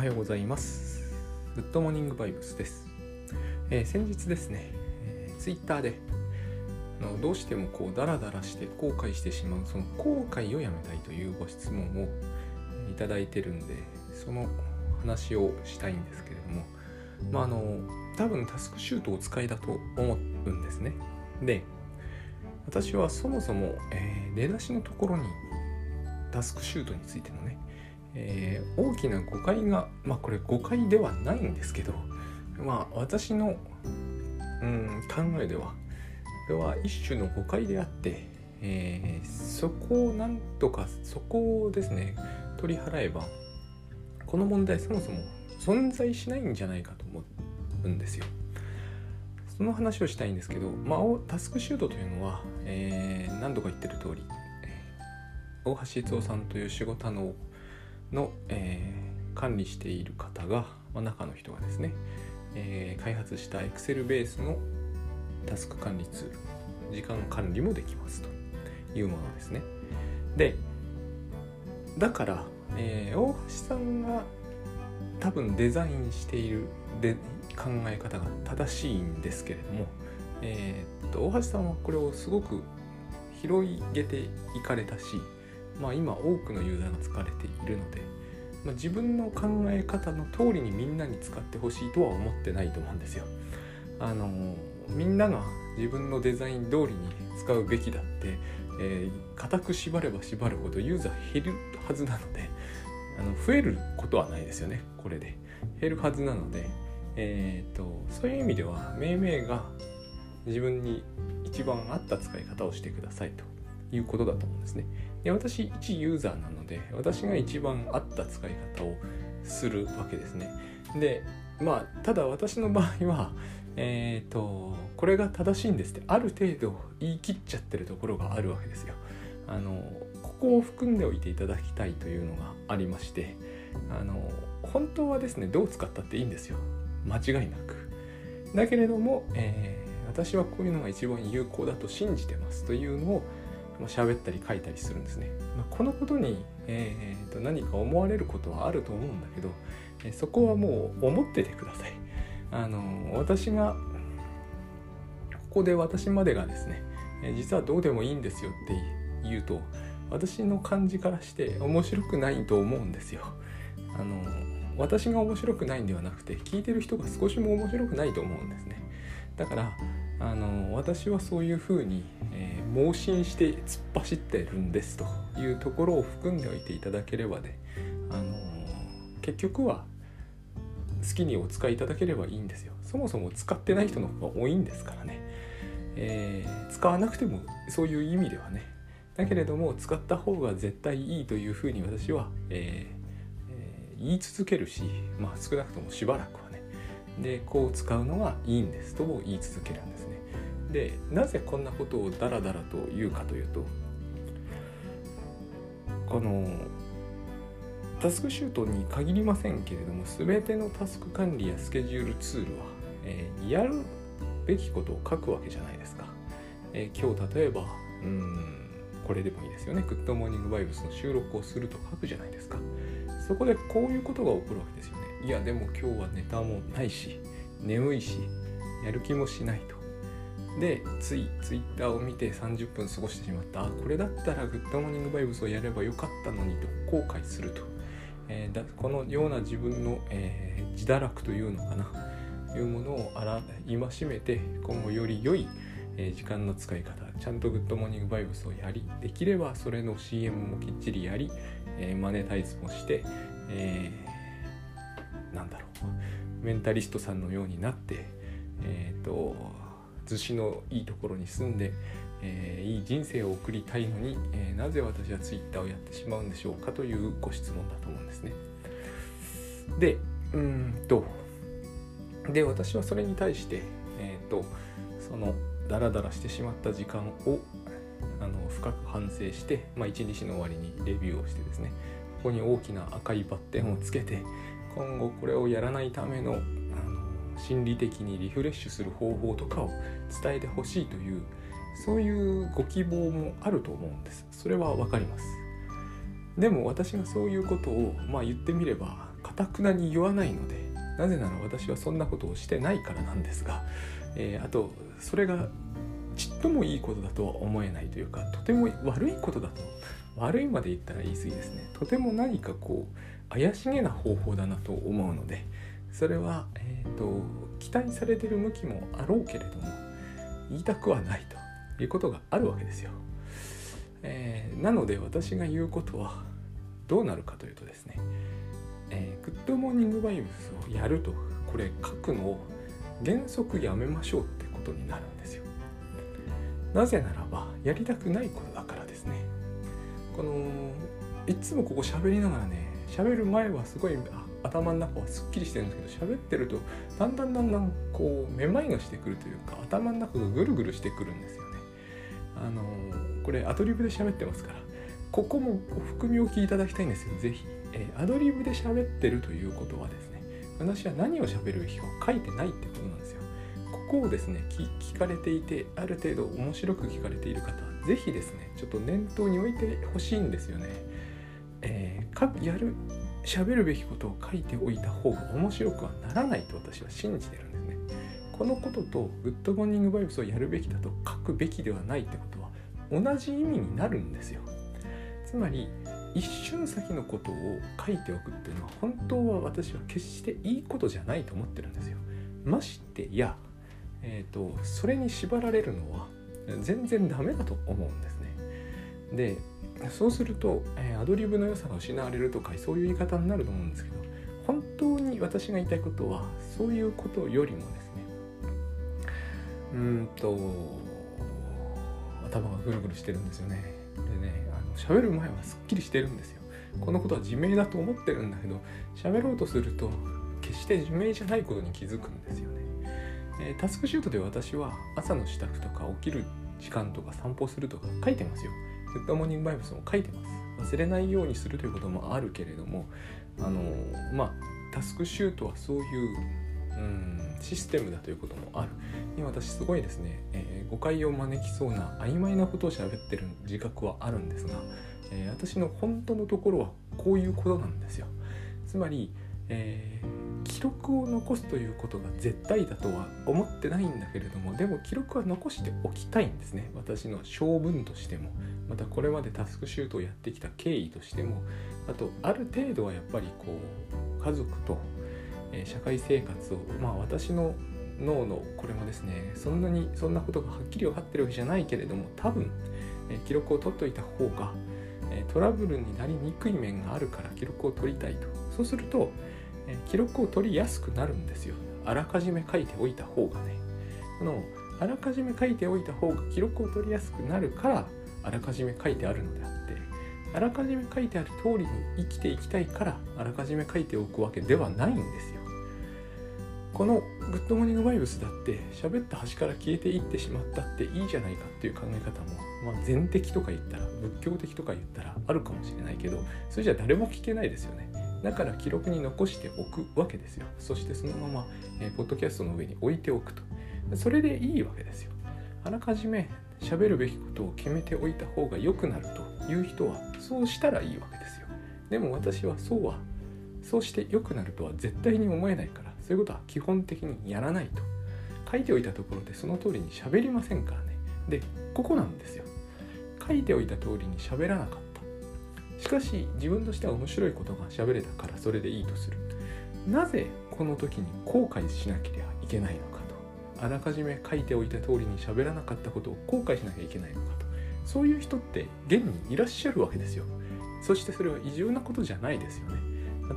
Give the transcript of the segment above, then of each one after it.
はようございます。グッドモーニングバイブスです、えー、先日ですね、えー、ツイッターでのどうしてもこうダラダラして後悔してしまうその後悔をやめたいというご質問をいただいてるんでその話をしたいんですけれどもまああの多分タスクシュートを使いだと思うんですね。で私はそもそも、えー、出だしのところにタスクシュートについてのね、えー、大きな誤解がまあこれ誤解ではないんですけどまあ私の、うん、考えではこれは一種の誤解であって、えー、そこをなんとかそこをですね取り払えばこの問題そもそも存在しないんじゃないかと思うんですよ。その話をしたいんですけど、まあ、タスクシュートというのは、えー、何度か言ってる通り、大橋逸夫さんという仕事のの、えー、管理している方が、まあ、中の人がですね、えー、開発した Excel ベースのタスク管理ツール時間管理もできますというものですね。でだから、えー、大橋さんが多分デザインしているで考え方が正しいんですけれども、えー、っと大橋さんはこれをすごく広げていかれたしまあ、今多くのユーザーが使われているので、まあ、自分の考え方の通りにみんなに使ってほしいとは思ってないと思うんですよ。あのみんなが自分のデザイン通りに使うべきだって、えー、固く縛れば縛るほどユーザー減るはずなのであの増えることはないですよねこれで減るはずなので、えーと、とそういう意味では命名が自分に一番合った使い方をしてくださいということだと思うんですね。で私一ユーザーなので私が一番合った使い方をするわけですね。でまあただ私の場合はえっ、ー、とこれが正しいんですってある程度言い切っちゃってるところがあるわけですよ。あのここを含んでおいていただきたいというのがありましてあの本当はですねどう使ったっていいんですよ間違いなく。だけれども、えー、私はこういうのが一番有効だと信じてますというのをまあ、喋ったり書いたりするんですね。まあ、このことに、えー、と何か思われることはあると思うんだけど、えそこはもう思っててください。あの私がここで私までがですね、え実はどうでもいいんですよって言うと私の感じからして面白くないと思うんですよ。あの私が面白くないんではなくて聞いてる人が少しも面白くないと思うんですね。だからあの私はそういうふうに、えー、盲信して突っ走ってるんですというところを含んでおいていただければね、あの結局は好きにお使いいただければいいんですよ。そもそも使ってない人の方が多いんですからね、えー、使わなくてもそういう意味ではね。だけれども使った方が絶対いいというふうに私は、えーえー、言い続けるしまあ少なくともしばらくはね。でこう使うのがいいんですとも言い続けるんです。でなぜこんなことをダラダラと言うかというとこのタスクシュートに限りませんけれども全てのタスク管理やスケジュールツールは、えー、やるべきことを書くわけじゃないですか、えー、今日例えばうんこれでもいいですよね。グッドモーニングバイブスの収録をすると書くじゃないですか。そこでこういうことが起こるわけですよね。いやでも今日はネタもないし眠いしやる気もしないと。でついツイッターを見て30分過ごしてしまった。これだったらグッドモーニングバイブスをやればよかったのにと後悔すると、えー、だこのような自分の、えー、自堕落というのかな。いうものをあら戒めて今後より良い、えー、時間の使い方ちゃんとグッドモーニングバイブスをやりできればそれの CM もきっちりやり、えマネタイズもして、えーなんだろう。メンタリストさんのようになってえっ、ー、と逗子のいいところに住んで、えー、いい人生を送りたいのに、えー、なぜ私はツイッターをやってしまうんでしょうかというご質問だと思うんですね。でうんとで私はそれに対して、えーと、そのダラダラしてしまった時間をあの深く反省して、まあ、一日の終わりにレビューをしてですねここに大きな赤いバッテンをつけて、今後これをやらないための心理的にリフレッシュする方法とかを伝えてほしいというそういうご希望もあると思うんです。それは分かります。でも私がそういうことをまあ言ってみればかたくなに言わないのでなぜなら私はそんなことをしてないからなんですが、えー、あとそれがちっともいいことだとは思えないというかとても悪いことだと悪いまで言ったら言い過ぎですね。とても何かこう怪しげな方法だなと思うのでそれは、えーと、期待されてる向きもあろうけれども言いたくはないということがあるわけですよ。えー、なので私が言うことはどうなるかというとですね、えー、グッドモーニングバイブスをやるとこれ書くのを原則やめましょうってことになるんですよ。なぜならばやりたくないことだからですね。このいつもここ喋りながらね喋る前はすごい頭の中はすっきりしてるんですけど喋ってるとだんだんだんだんこうめまいがしてくるというか頭の中がぐるぐるしてくるんですよね。あのこれアドリブで喋ってますからここも含み置きいただきたいんですよ是非、えー、アドリブで喋ってるということはですね私は何を喋るべきかを書いてないってことなんですよ。ここをですね聞かれていてある程度面白く聞かれている方是非ですねちょっと念頭に置いてほしいんですよね。えー、やる喋るべきことを書いておいた方が面白くはならないと私は信じてるんですね。このこととグッドモーニングバイブスをやるべきだと書くべきではないってことは同じ意味になるんですよ。つまり一瞬先のことを書いておくっていうのは本当は私は決していいことじゃないと思ってるんですよ。ましてや、えーと、それに縛られるのは全然ダメだと思うんですね。でそうすると、えー、アドリブの良さが失われるとかそういう言い方になると思うんですけど本当に私が言いたいことはそういうことよりもですねうんと頭がぐるぐるしてるんですよね。でねあの喋る前はすっきりしてるんですよ。このことは自明だと思ってるんだけど喋ろうとすると決して自明じゃないことに気づくんですよね。えー、タスクシュートで私は朝の支度とか起きる時間とか散歩するとか書いてますよ。グッドモーニングバイブスも書いてます。忘れないようにするということもあるけれども、あのまあ、タスクシュートはそういううんシステムだということもある。今私すごいですね、えー、誤解を招きそうな曖昧なことを喋ってる自覚はあるんですが、えー、私の本当のところはこういうことなんですよ。つまり、えー、記録を残すということが絶対だとは思ってないんだけれどもでも記録は残しておきたいんですね。私の性分としてもまたこれまでタスクシュートをやってきた経緯としても。あとある程度はやっぱりこう家族と、え社会生活をまあ私の脳のこれもですねそんなにそんなことがはっきり分かってるわけじゃないけれども多分、え記録を取っておいた方が、えトラブルになりにくい面があるから記録を取りたいと。そうすると、記録を取りやすくなるんですよあらかじめ書いておいた方がねあのあらかじめ書いておいた方が記録を取りやすくなるからあらかじめ書いてあるのであってあらかじめ書いてある通りに生きていきたいからあらかじめ書いておくわけではないんですよ。このグッドモーニングバイブスだって喋った端から消えていってしまったっていいじゃないかっていう考え方も、まあ、全的とか言ったら仏教的とか言ったらあるかもしれないけどそれじゃ誰も聞けないですよね。だから記録に残しておくわけですよ。そしてそのまま、えー、ポッドキャストの上に置いておくと。それでいいわけですよ。あらかじめ喋るべきことを決めておいた方が良くなるという人はそうしたらいいわけですよでも私はそうはそうして良くなるとは絶対に思えないからそういうことは基本的にやらないと書いておいたところでその通りに喋りませんからねでここなんですよ書いておいた通りに喋らなかったしかし自分としては面白いことが喋れたからそれでいいとする。なぜこの時に後悔しなければいけないのかと。あらかじめ書いておいた通りに喋らなかったことを後悔しなきゃいけないのかと。そういう人って現にいらっしゃるわけですよ。そしてそれは異常なことじゃないですよね。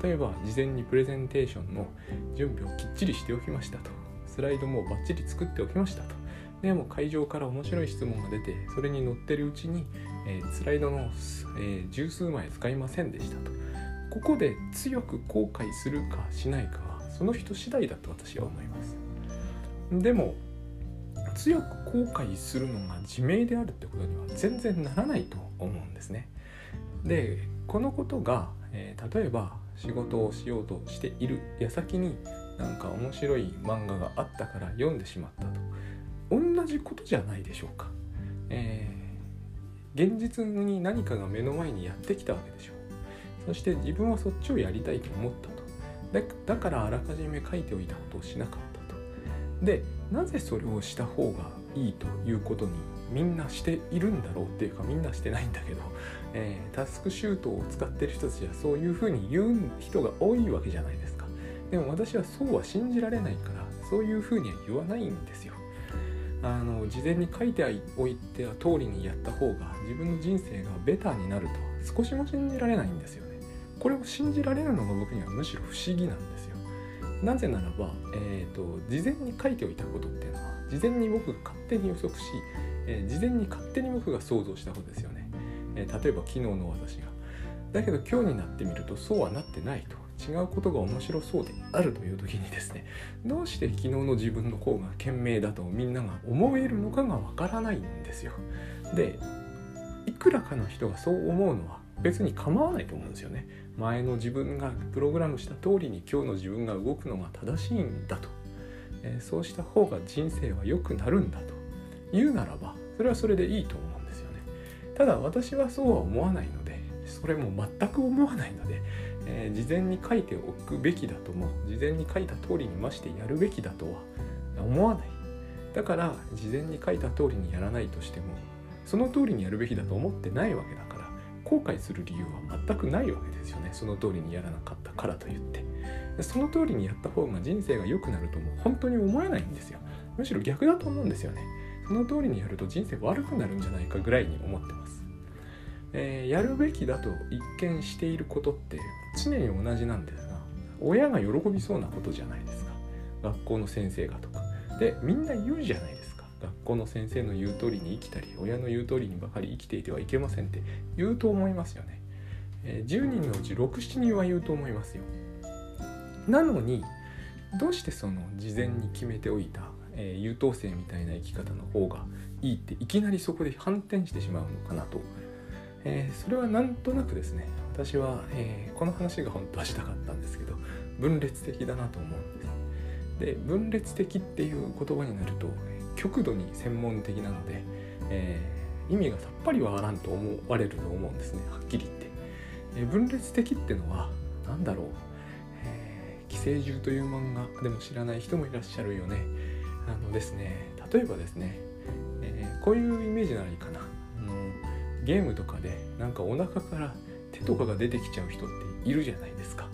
例えば事前にプレゼンテーションの準備をきっちりしておきましたと。スライドもバッチリ作っておきましたと。でも会場から面白い質問が出てそれに載ってるうちに、えー、スライドの、えー、十数枚使いませんでしたとここで強く後悔するかしないかはその人次第だと私は思いますでも強く後悔するのが自明であるってことには全然ならないと思うんですね。でこのことが、えー、例えば仕事をしようとしている矢先になんか面白い漫画があったから読んでしまったと同じことじゃないでしょうか。えー、現実に何かが目の前にやってきたわけでしょう。そして自分はそっちをやりたいと思ったと。だからあらかじめ書いておいたことをしなかったとでなぜそれをした方がいいということにみんなしているんだろうっていうかみんなしてないんだけど、えー、タスクシュートを使ってる人たちはそういうふうに言う人が多いわけじゃないですかでも私はそうは信じられないからそういうふうには言わないんですよあの事前に書いておいては通りにやった方が自分の人生がベターになるとは少しも信じられないんですよね。これを信じられるのが僕にはむしろ不思議なんですよ。なぜならば、えーと、事前に書いておいたことっていうのは事前に僕が勝手に予測し、えー、事前に勝手に僕が想像したことですよね、えー、例えば昨日の私が。だけど今日になってみるとそうはなってないと。違うことが面白そうであるという時にですねどうして昨日の自分の方が賢明だとみんなが思えるのかがわからないんですよ。でいくらかの人がそう思うのは別に構わないと思うんですよね。前の自分がプログラムした通りに今日の自分が動くのが正しいんだと、えー、そうした方が人生は良くなるんだと。言うならばそれはそれでいいと思うんですよね。ただ私はそうは思わないのでそれも全く思わないのでえー、事前に書いておくべきだとも事前に書いた通りにましてやるべきだとは思わない。だから事前に書いた通りにやらないとしてもその通りにやるべきだと思ってないわけだから後悔する理由は全くないわけですよね。その通りにやらなかったからといって。その通りにやった方が人生が良くなるとも本当に思えないんですよ。むしろ逆だと思うんですよね。その通りにやると人生悪くなるんじゃないかぐらいに思ってます。えー、やるべきだと一見していることって常に同じなんですが親が喜びそうなことじゃないですか。学校の先生がとか。でみんな言うじゃないですか。学校の先生の言う通りに生きたり親の言う通りにばかり生きていてはいけませんって。言うと思いますよね、えー、10人のうち67人は言うと思いますよ。なのにどうしてその事前に決めておいた、えー、優等生みたいな生き方の方がいいっていきなりそこで反転してしまうのかなと。えー、それはなんとなくですね私は、えー、この話が本当はしたかったんですけど分裂的だなと思うんですで分裂的っていう言葉になると極度に専門的なので、えー、意味がさっぱりわからんと思われると思うんですねはっきり言って、え分裂的ってのは何だろう、寄生獣という漫画でも知らない人もいらっしゃるよね。あのですね例えばですね、えこういうイメージならいいかな。ゲームとかでなんかお腹から手とかが出てきちゃう人っているじゃないですか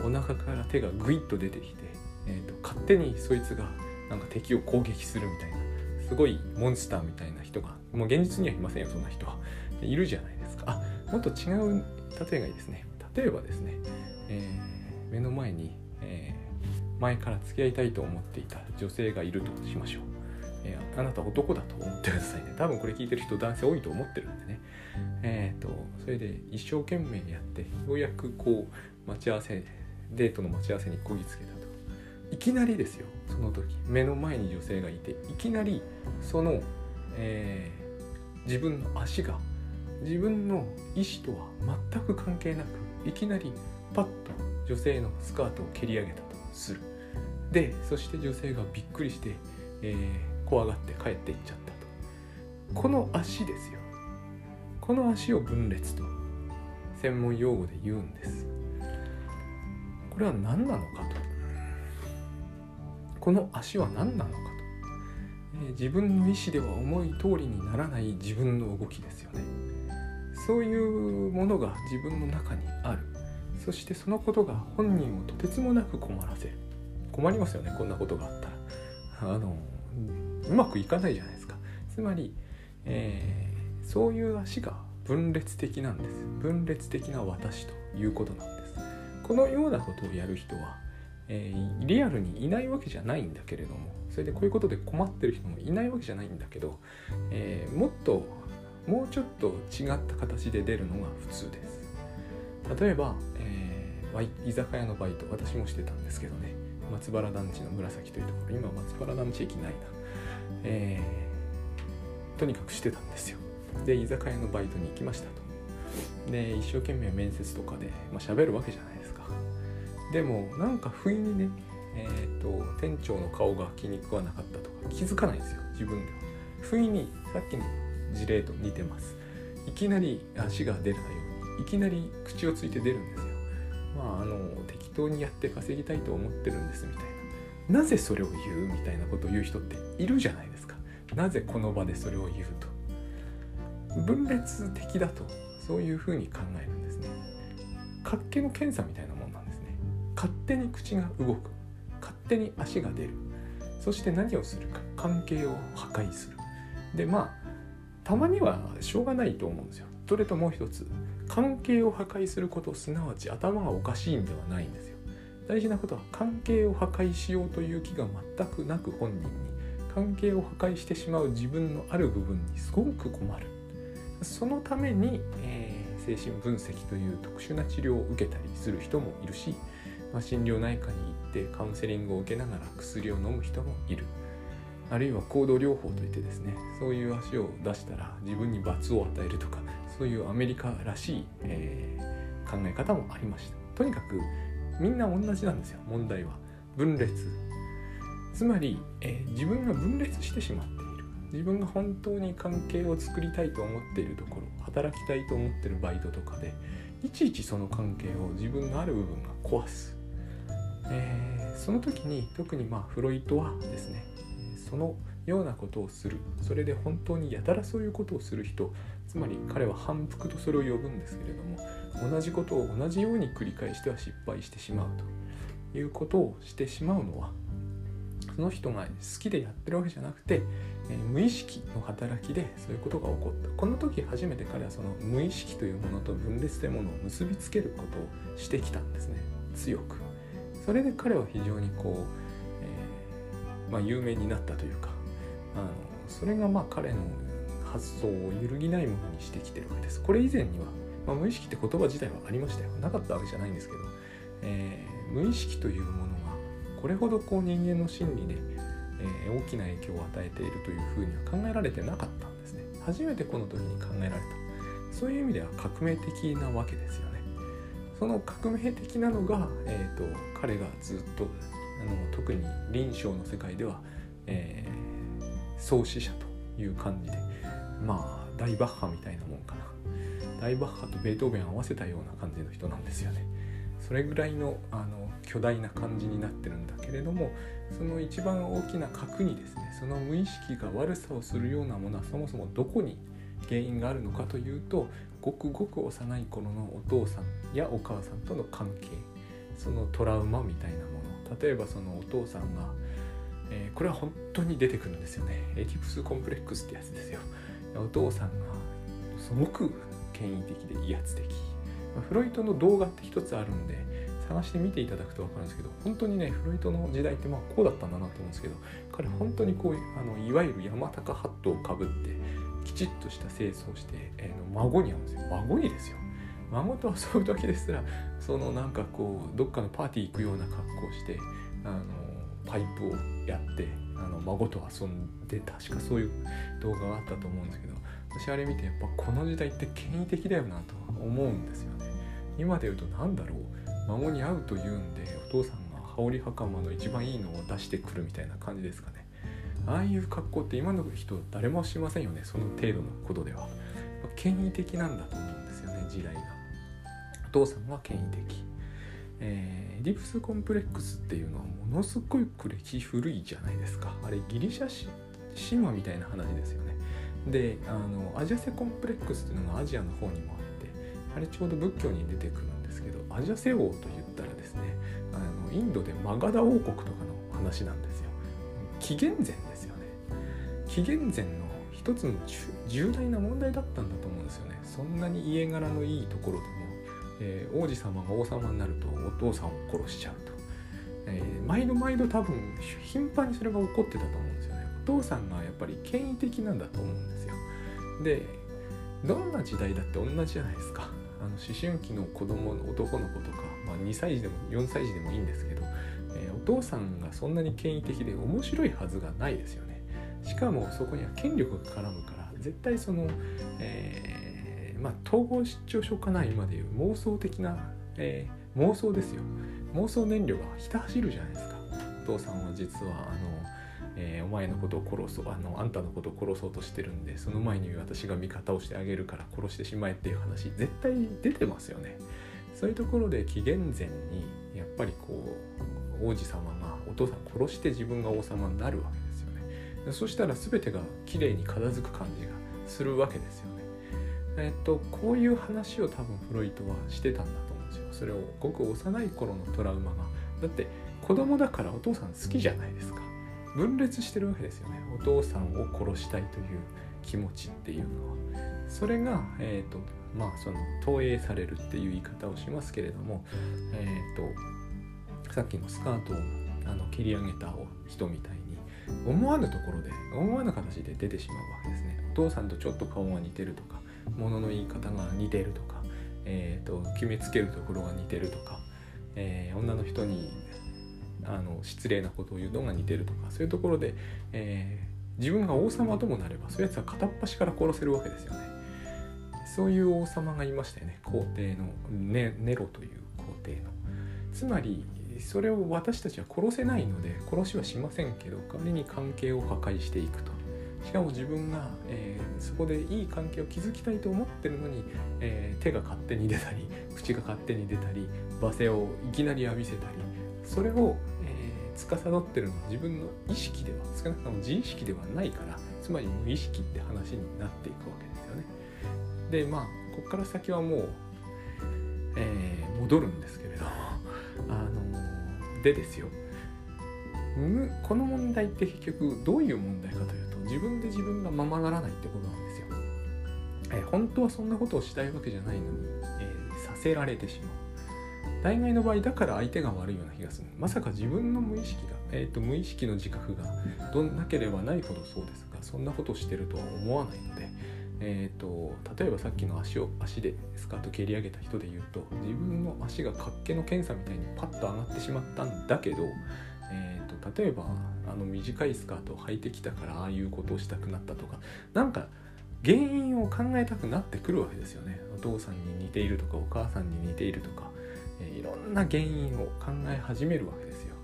お腹から手がグイッと出てきて、えーと、勝手にそいつがなんか敵を攻撃するみたいなすごいモンスターみたいな人がもう現実にはいませんよそんな人はいるじゃないですかあもっと違う例えがいいですね例えばですね、えー、目の前に、えー、前から付き合いたいと思っていた女性がいるとしましょうえー、あなた男だと思ってくださいね多分これ聞いてる人男性多いと思ってるんでねえっ、ー、とそれで一生懸命やってようやくこう待ち合わせデートの待ち合わせにこぎつけたと。いきなりですよその時。目の前に女性がいていきなりその、えー、自分の足が自分の意思とは全く関係なくいきなりパッと女性のスカートを蹴り上げたとする。でそして女性がびっくりして、えー怖がって帰っていっちゃったと。この足ですよ。この足を分裂と専門用語で言うんです。これは何なのかと。この足は何なのかと、えー、自分の意思では思い通りにならない自分の動きですよね。そういうものが自分の中にある。そしてそのことが本人をとてつもなく困らせる。困りますよねこんなことがあったら。あのうまくいかないじゃないですか。つまり、えー、そういう足が分裂的なんです。分裂的な私ということなんです。このようなことをやる人は、えー、リアルにいないわけじゃないんだけれどもそれでこういうことで困ってる人もいないわけじゃないんだけど、えー、もっともうちょっと違った形で出るのが普通です。例えば、えー、居酒屋のバイト私もしてたんですけどね。松原団地の紫というところ。今松原団地駅ないな。えー、とにかくしてたんですよ。で居酒屋のバイトに行きましたと。で一生懸命面接とかで、まあ、喋るわけじゃないですか。でもなんか不意にねえーと、店長の顔が気に食わなかったとか気づかないんですよ自分では。不意にさっきの事例と似てます。いきなり足が出るようにいきなり口をついて出るんですよ。まああの適当にやって稼ぎたいと思ってるんですみたいな。なぜそれを言うみたいなことを言う人っているじゃないですか。なぜこの場でそれを言うと。分裂的だとそういうふうに考えるんですね。活気の検査みたいなもんなんですね。勝手に口が動く。勝手に足が出る。そして何をするか。関係を破壊する。でまあたまにはしょうがないと思うんですよ。それともう一つ。関係を破壊することすなわち頭がおかしいんではないんですよ。大事なことは関係を破壊しようという気が全くなく本人に。関係を破壊してしまう自分のある部分にすごく困る。そのために、えー、精神分析という特殊な治療を受けたりする人もいるし、まあ、心療内科に行ってカウンセリングを受けながら薬を飲む人もいる。あるいは行動療法といってですねそういう足を出したら自分に罰を与えるとかそういうアメリカらしい、えー、考え方もありました。とにかくみんな同じなんですよ問題は。分裂。つまり、えー、自分が分裂してしまっ自分が本当に関係を作りたいと思っているところ働きたいと思ってるバイトとかでいちいちその関係を自分のある部分が壊す、えー、その時に特にまあフロイトはですねそのようなことをする。それで本当にやたらそういうことをする人つまり彼は反復とそれを呼ぶんですけれども同じことを同じように繰り返しては失敗してしまうということをしてしまうのはその人が好きでやってるわけじゃなくて、えー、無意識の働きでそういうことが起こった。この時初めて彼はその無意識というものと分裂というものを結びつけることをしてきたんですね。強く。それで彼は非常にこう、えー、まあ、有名になったというかあのそれがまあ彼の発想を揺るぎないものにしてきてるわけです。これ以前には、まあ、無意識って言葉自体はありましたよ。なかったわけじゃないんですけど、えー、無意識というものこれほどこう人間の心理で、えー、大きな影響を与えているというふうには考えられてなかったんですね。初めてこの時に考えられた。そういう意味では革命的なわけですよね。その革命的なのが、えーと、彼がずっとあの特に臨床の世界では、えー、創始者という感じでまあ大バッハみたいなもんかな。大バッハとベートーベン合わせたような感じの人なんですよね。それぐらいのあの巨大な感じになってるんだけれどもその一番大きな核にですねその無意識が悪さをするようなものはそもそもどこに原因があるのかというとごくごく幼い頃のお父さんやお母さんとの関係そのトラウマみたいなもの。例えばそのお父さんが、えー、これは本当に出てくるんですよね。エディプスコンプレックスってやつですよ。お父さんがすごく権威的で威圧的。フロイトの動画って一つあるんで探して見ていただくと分かるんですけど本当にねフロイトの時代ってまあこうだったんだなと思うんですけど彼本当にこういうあのいわゆる山高ハットをかぶってきちっとした清掃をして、えー、孫に会うんですよ。孫にですよ。孫と遊ぶ時ですらそのなんかこうどっかのパーティー行くような格好をしてあのパイプをやってあの孫と遊んで確かそういう動画があったと思うんですけど私あれ見てやっぱこの時代って権威的だよなとは思うんですよね。今で言うと何だろう。孫に会うというんでお父さんが羽織袴の一番いいのを出してくるみたいな感じですかね。ああいう格好って今の人誰もしませんよね。その程度のことでは。権威的なんだと思うんですよね時代が。お父さんは権威的。えー、ディプスコンプレックスっていうのはものすごい歴史古いじゃないですか。あれギリシャ神話みたいな話ですよね。であのアジアセコンプレックスっていうのがアジアの方にもあってあれちょうど仏教に出てくるんですけどアジャセ王と言ったらですねあのインドでマガダ王国とかの話なんですよ。紀元前ですよね。紀元前の一つの重大な問題だったんだと思うんですよね。そんなに家柄のいいところでも、えー、王子様が王様になるとお父さんを殺しちゃうと、えー、毎度毎度多分頻繁にそれが起こってたと思うんです父さんがやっぱり権威的なんだと思うんですよ。でどんな時代だって同じじゃないですか。あの思春期の子供の男の子とか、まあ、2歳児でも4歳児でもいいんですけど、えー、お父さんがそんなに権威的で面白いはずがないですよね。しかもそこには権力が絡むから絶対その、えー、まあ統合失調症かな今でいう妄想的な、えー、妄想ですよ。妄想燃料がひた走るじゃないですか。お父さんは実はあのえー、お前のことを殺そうあのあんたのことを殺そうとしてるんでその前に私が味方をしてあげるから殺してしまえっていう話絶対出てますよね。そういうところで紀元前にやっぱりこう王子様がお父さん殺して自分が王様になるわけですよね。そしたら全てがきれいに片付く感じがするわけですよね。えっとこういう話を多分フロイトはしてたんだと思うんですよ。それをごく幼い頃のトラウマが。だって子供だからお父さん好きじゃないですか。分裂してるわけですよねお父さんを殺したいという気持ちっていうのはそれが、えーとまあ、その投影されるっていう言い方をしますけれども、えーと、さっきのスカートをあの切り上げた人みたいに思わぬところで思わぬ形で出てしまうわけですね。お父さんとちょっと顔が似てるとか物の言い方が似てるとか、えーと、決めつけるところが似てるとか、えー、女の人にあの失礼なことを言うのが似てるとかそういうところで、えー、自分が王様ともなればそういうやつは片っ端から殺せるわけですよね。そういう王様がいましたよね皇帝のネネロという皇帝の。つまりそれを私たちは殺せないので殺しはしませんけど代わりに関係を破壊していくと。しかも自分が、えー、そこでいい関係を築きたいと思ってるのに、えー、手が勝手に出たり口が勝手に出たり罵声をいきなり浴びせたりそれを、司ってるのは自分の意識では少なくとも自意識ではないからつまり無意識って話になっていくわけですよね。でまあここから先はもう、えー、戻るんですけれどあのでですよこの問題って結局どういう問題かというと自分で自分がままならないってことなんですよ。えー、本当はそんなことをしたいわけじゃないのに、えー、させられてしまう。大概の場合だから相手が悪いような気がする。まさか自分の無意識が、えーと、無意識の自覚がどなければないほどそうですがそんなことをしてるとは思わないので、えーと、例えばさっきの足を足でスカート蹴り上げた人で言うと自分の足が活気の検査みたいにパッと上がってしまったんだけど、えーと、例えばあの短いスカートを履いてきたからああいうことをしたくなったとかなんか原因を考えたくなってくるわけですよね。お父さんに似ているとかお母さんに似ているとか、いろんな原因を考え始めるわけですよ、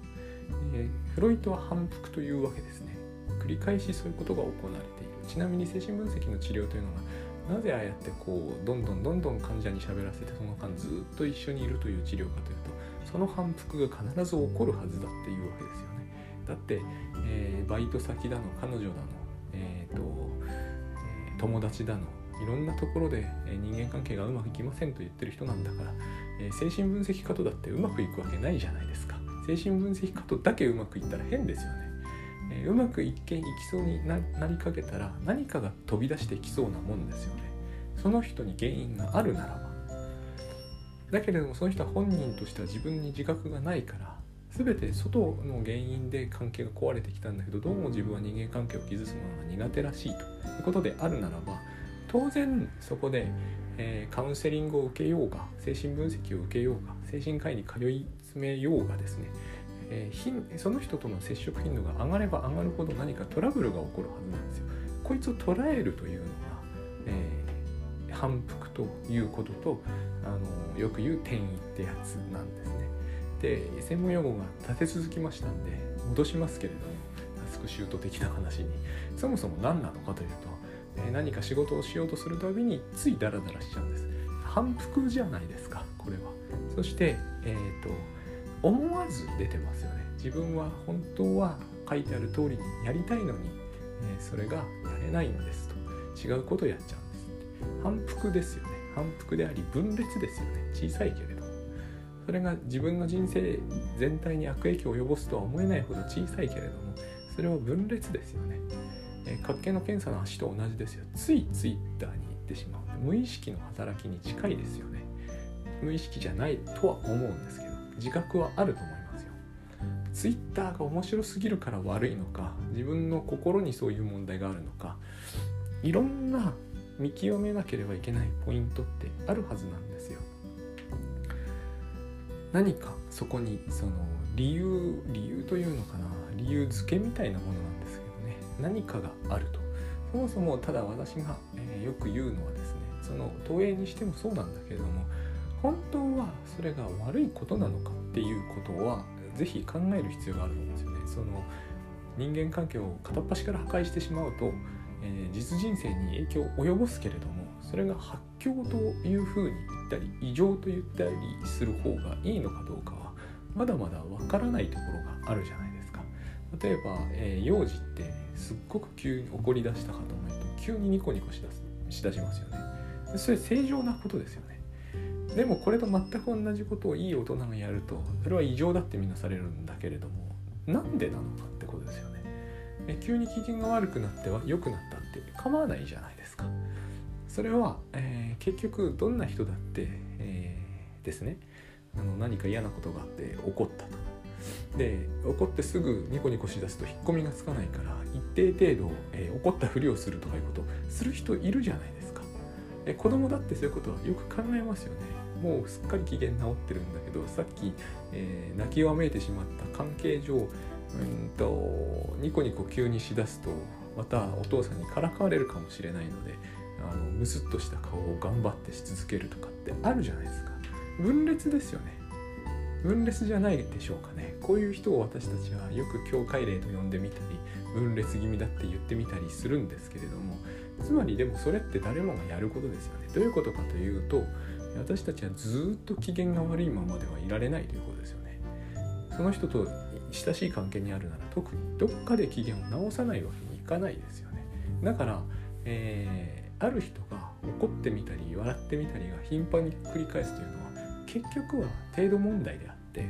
え、フロイトは反復というわけですね。繰り返しそういうことが行われている。ちなみに精神分析の治療というのがなぜああやってこうどんどんどんどん患者に喋らせてその間ずっと一緒にいるという治療かというとその反復が必ず起こるはずだっていうわけですよね。だって、えー、バイト先だの彼女だの、えーとえー、友達だのいろんなところで人間関係がうまくいきませんと言ってる人なんだから、え、精神分析家とだってうまくいくわけないじゃないですか。精神分析家とだけうまくいったら変ですよね。え、うまく一見いきそうになりかけたら何かが飛び出してきそうなもんですよね。その人に原因があるならば。だけれどもその人は本人としては自分に自覚がないから全て外の原因で関係が壊れてきたんだけどどうも自分は人間関係を築くのが苦手らしいということであるならば当然そこで、えー、カウンセリングを受けようが精神分析を受けようが精神科医に通い詰めようがですねえー、その人との接触頻度が上がれば上がるほど何かトラブルが起こるはずなんですよ。こいつを捉えるというのが、えー、反復ということとあのよく言う転移ってやつなんですね。で専門用語が立て続きましたんで戻しますけれどもタスクシュート的な話にそもそも何なのかというと、何か仕事をしようとするたびについダラダラしちゃうんです。反復じゃないですかこれは。そして、えーと思わず出てますよね。自分は本当は書いてある通りにやりたいのに、えそれがやれないんですと。違うことをやっちゃうんです反復ですよね。反復であり分裂ですよね。小さいけれど。それが自分の人生全体に悪影響を及ぼすとは思えないほど小さいけれどもそれは分裂ですよね、えー、活気の検査の足と同じですよついツイッターに行ってしまう無意識の働きに近いですよね無意識じゃないとは思うんですけど自覚はあると思いますよ。ツイッターが面白すぎるから悪いのか自分の心にそういう問題があるのかいろんな見極めなければいけないポイントってあるはずなんですよ。何かそこにその理由理由というのかな理由付けみたいなものなんですけどね何かがあるとそもそもただ私が、えー、よく言うのはですねその投影にしてもそうなんだけれども本当はそれが悪いことなのかっていうことは是非考える必要があると思うんですよね。その人間関係を片っ端から破壊してしまうと、えー、実人生に影響を及ぼすけれどもそれが発狂というふうに言ったり異常と言ったりする方がいいのかどうかはまだまだわからないところがあるじゃないですか例えば、えー、幼児ってすっごく急に怒り出したかと思うと急にニコニコしだすしだしますよね。それ正常なことですよね。でもこれと全く同じことをいい大人がやるとそれは異常だってみなされるんだけれどもなんでなのかってことですよね。え急に機嫌が悪くなっては良くなったって構わないじゃないですか。それは、えー、結局どんな人だって、えー、ですね。あの何か嫌なことがあって怒ったと。で怒ってすぐニコニコしだすと引っ込みがつかないから一定程度、えー、怒ったふりをするとかいうことする人いるじゃないですか、えー、子供だってそういうことはよく考えますよね。もうすっかり機嫌治ってるんだけどさっき、えー、泣きわめいてしまった関係上うんとニコニコ急にしだすとまたお父さんにからかわれるかもしれないのであのムスッとした顔を頑張ってし続けるとかってあるじゃないですか。分裂ですよね。分裂じゃないでしょうかね。こういう人を私たちはよく境界例と呼んでみたり分裂気味だって言ってみたりするんですけれどもつまりでもそれって誰もがやることですよね。どういうことかというと私たちはずっと機嫌が悪いままではいられないということですよね。その人と親しい関係にあるなら特にどっかで機嫌を直さないわけにいかないですよね。だから、えー、ある人が怒ってみたり笑ってみたりが頻繁に繰り返すというのは結局は程度問題であって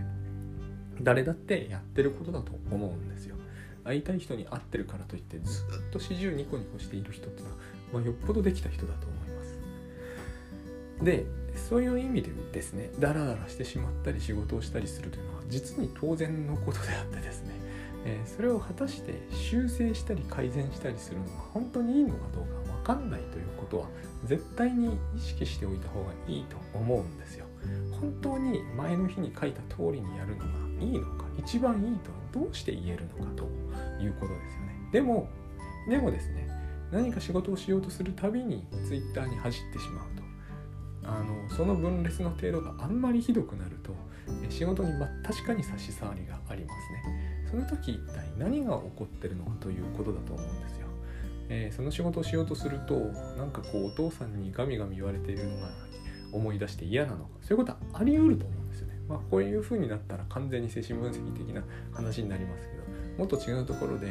誰だってやってることだと思うんですよ会いたい人に会ってるからといってずっと始終ニコニコしている人っていうのは、まあ、よっぽどできた人だと思いますでそういう意味でですねダラダラしてしまったり仕事をしたりするというのは実に当然のことであってですね、えー、それを果たして修正したり改善したりするのが本当にいいのかどうか分かんないということは絶対に意識しておいた方がいいと思うんですよ。本当に前の日に書いた通りにやるのがいいのか一番いいとはどうして言えるのかということですよね。でもでもですね何か仕事をしようとするたびに Twitter に走ってしまうとあのその分裂の程度があんまりひどくなると仕事に、ま、確かに差し障りがありますねその時一体何が起こってるのかということだと思うんですよ、えー、その仕事をしようとするとなんかこうお父さんにガミガミ言われているのが思い出して嫌なのか。そういうことはあり得ると思うんですよね。まあこういう風になったら完全に精神分析的な話になりますけどもっと違うところで、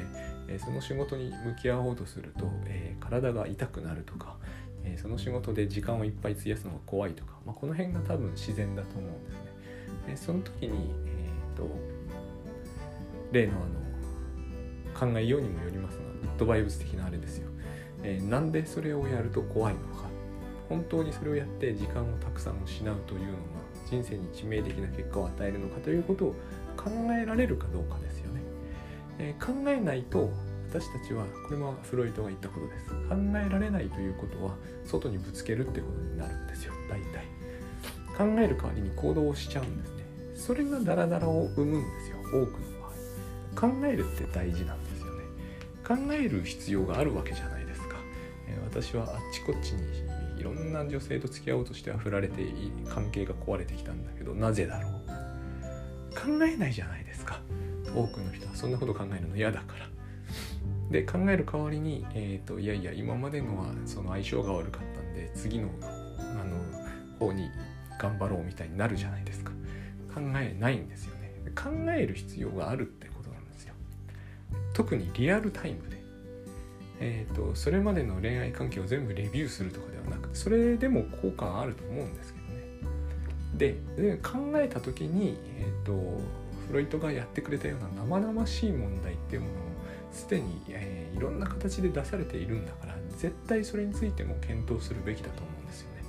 えー、その仕事に向き合おうとすると、えー、体が痛くなるとかえその仕事で時間をいっぱい費やすのが怖いとか、まあ、この辺が多分自然だと思うんですね。でその時に、えーと、例のあの考えようにもよりますがグッドバイブス的なあれですよ、え、なんでそれをやると怖いのか。本当にそれをやって時間をたくさん失うというのが人生に致命的な結果を与えるのかということを考えられるかどうかですよね。えー、考えないと私たちはこれもフロイトが言ったことです。考えられないということは外にぶつけるってことになるんですよ大体。考える代わりに行動をしちゃうんですね。それがダラダラを生むんですよ多くの場合。考えるって大事なんですよね。考える必要があるわけじゃないですか、え私はあっちこっちにろんな女性と付き合おうとしては振られて関係が壊れてきたんだけどなぜだろう？考えないじゃないですか。多くの人はそんなこと考えるの嫌だから。で考える代わりに、えーと、いやいや今までのはその相性が悪かったんで次のあの方に頑張ろうみたいになるじゃないですか。考えないんですよね。考える必要があるってことなんですよ。特にリアルタイムで。えーと、それまでの恋愛関係を全部レビューするとかではなくてそれでも効果あると思うんですけどねでで考えた時に、えーとフロイトがやってくれたような生々しい問題っていうものをすでに、えー、いろんな形で出されているんだから絶対それについても検討するべきだと思うんですよね。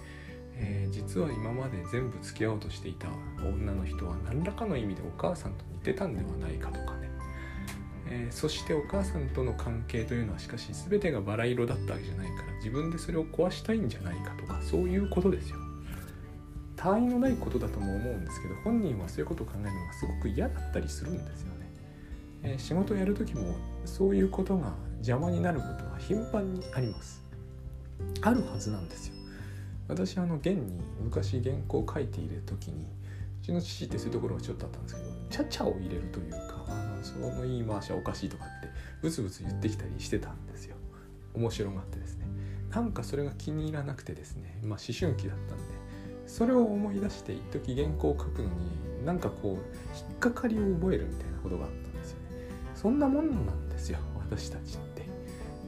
えー、実は今まで全部付き合おうとしていた女の人は何らかの意味でお母さんと似てたんではないかとか、えー、そしてお母さんとの関係というのはしかし全てがバラ色だったわけじゃないから自分でそれを壊したいんじゃないかとかそういうことですよ。他愛のないことだとも思うんですけど本人はそういうことを考えるのがすごく嫌だったりするんですよね。えー、仕事をやる時もそういうことが邪魔になることは頻繁にありますあるはずなんですよ私あの現に昔原稿を書いている時にうちの父ってそういうところがちょっとあったんですけどちゃちゃを入れるというかその言い回しはおかしいとかってブツブツ言ってきたりしてたんですよ。面白がってですね。なんかそれが気に入らなくてですね。まあ思春期だったんで。それを思い出して一時原稿を書くのになんかこう引っかかりを覚えるみたいなことがあったんですよね。そんなもんなんですよ。私たちって、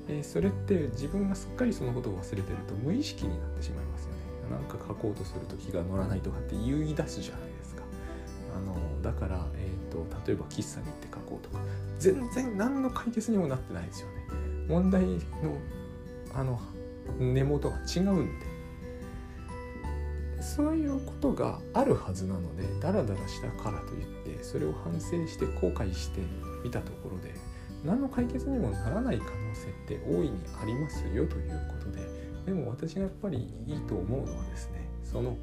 えー、それって自分がすっかりそのことを忘れてると無意識になってしまいますよね。なんか書こうとすると気が乗らないとかって言い出すじゃないのだから、えーと、例えば喫茶に行って書こうとか。全然何の解決にもなってないですよね。問題のあの根元が違うんで。そういうことがあるはずなのでダラダラしたからといってそれを反省して後悔してみたところで何の解決にもならない可能性って大いにありますよということででも私がやっぱりいいと思うのはですねその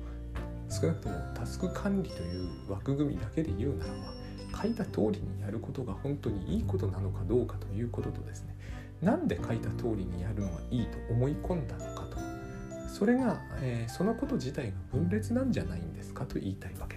少なくともタスク管理という枠組みだけで言うならば書いた通りにやることが本当にいいことなのかどうかということとですねなんで書いた通りにやるのがいいと思い込んだのかとそれが、えー、そのこと自体が分裂なんじゃないんですかと言いたいわけです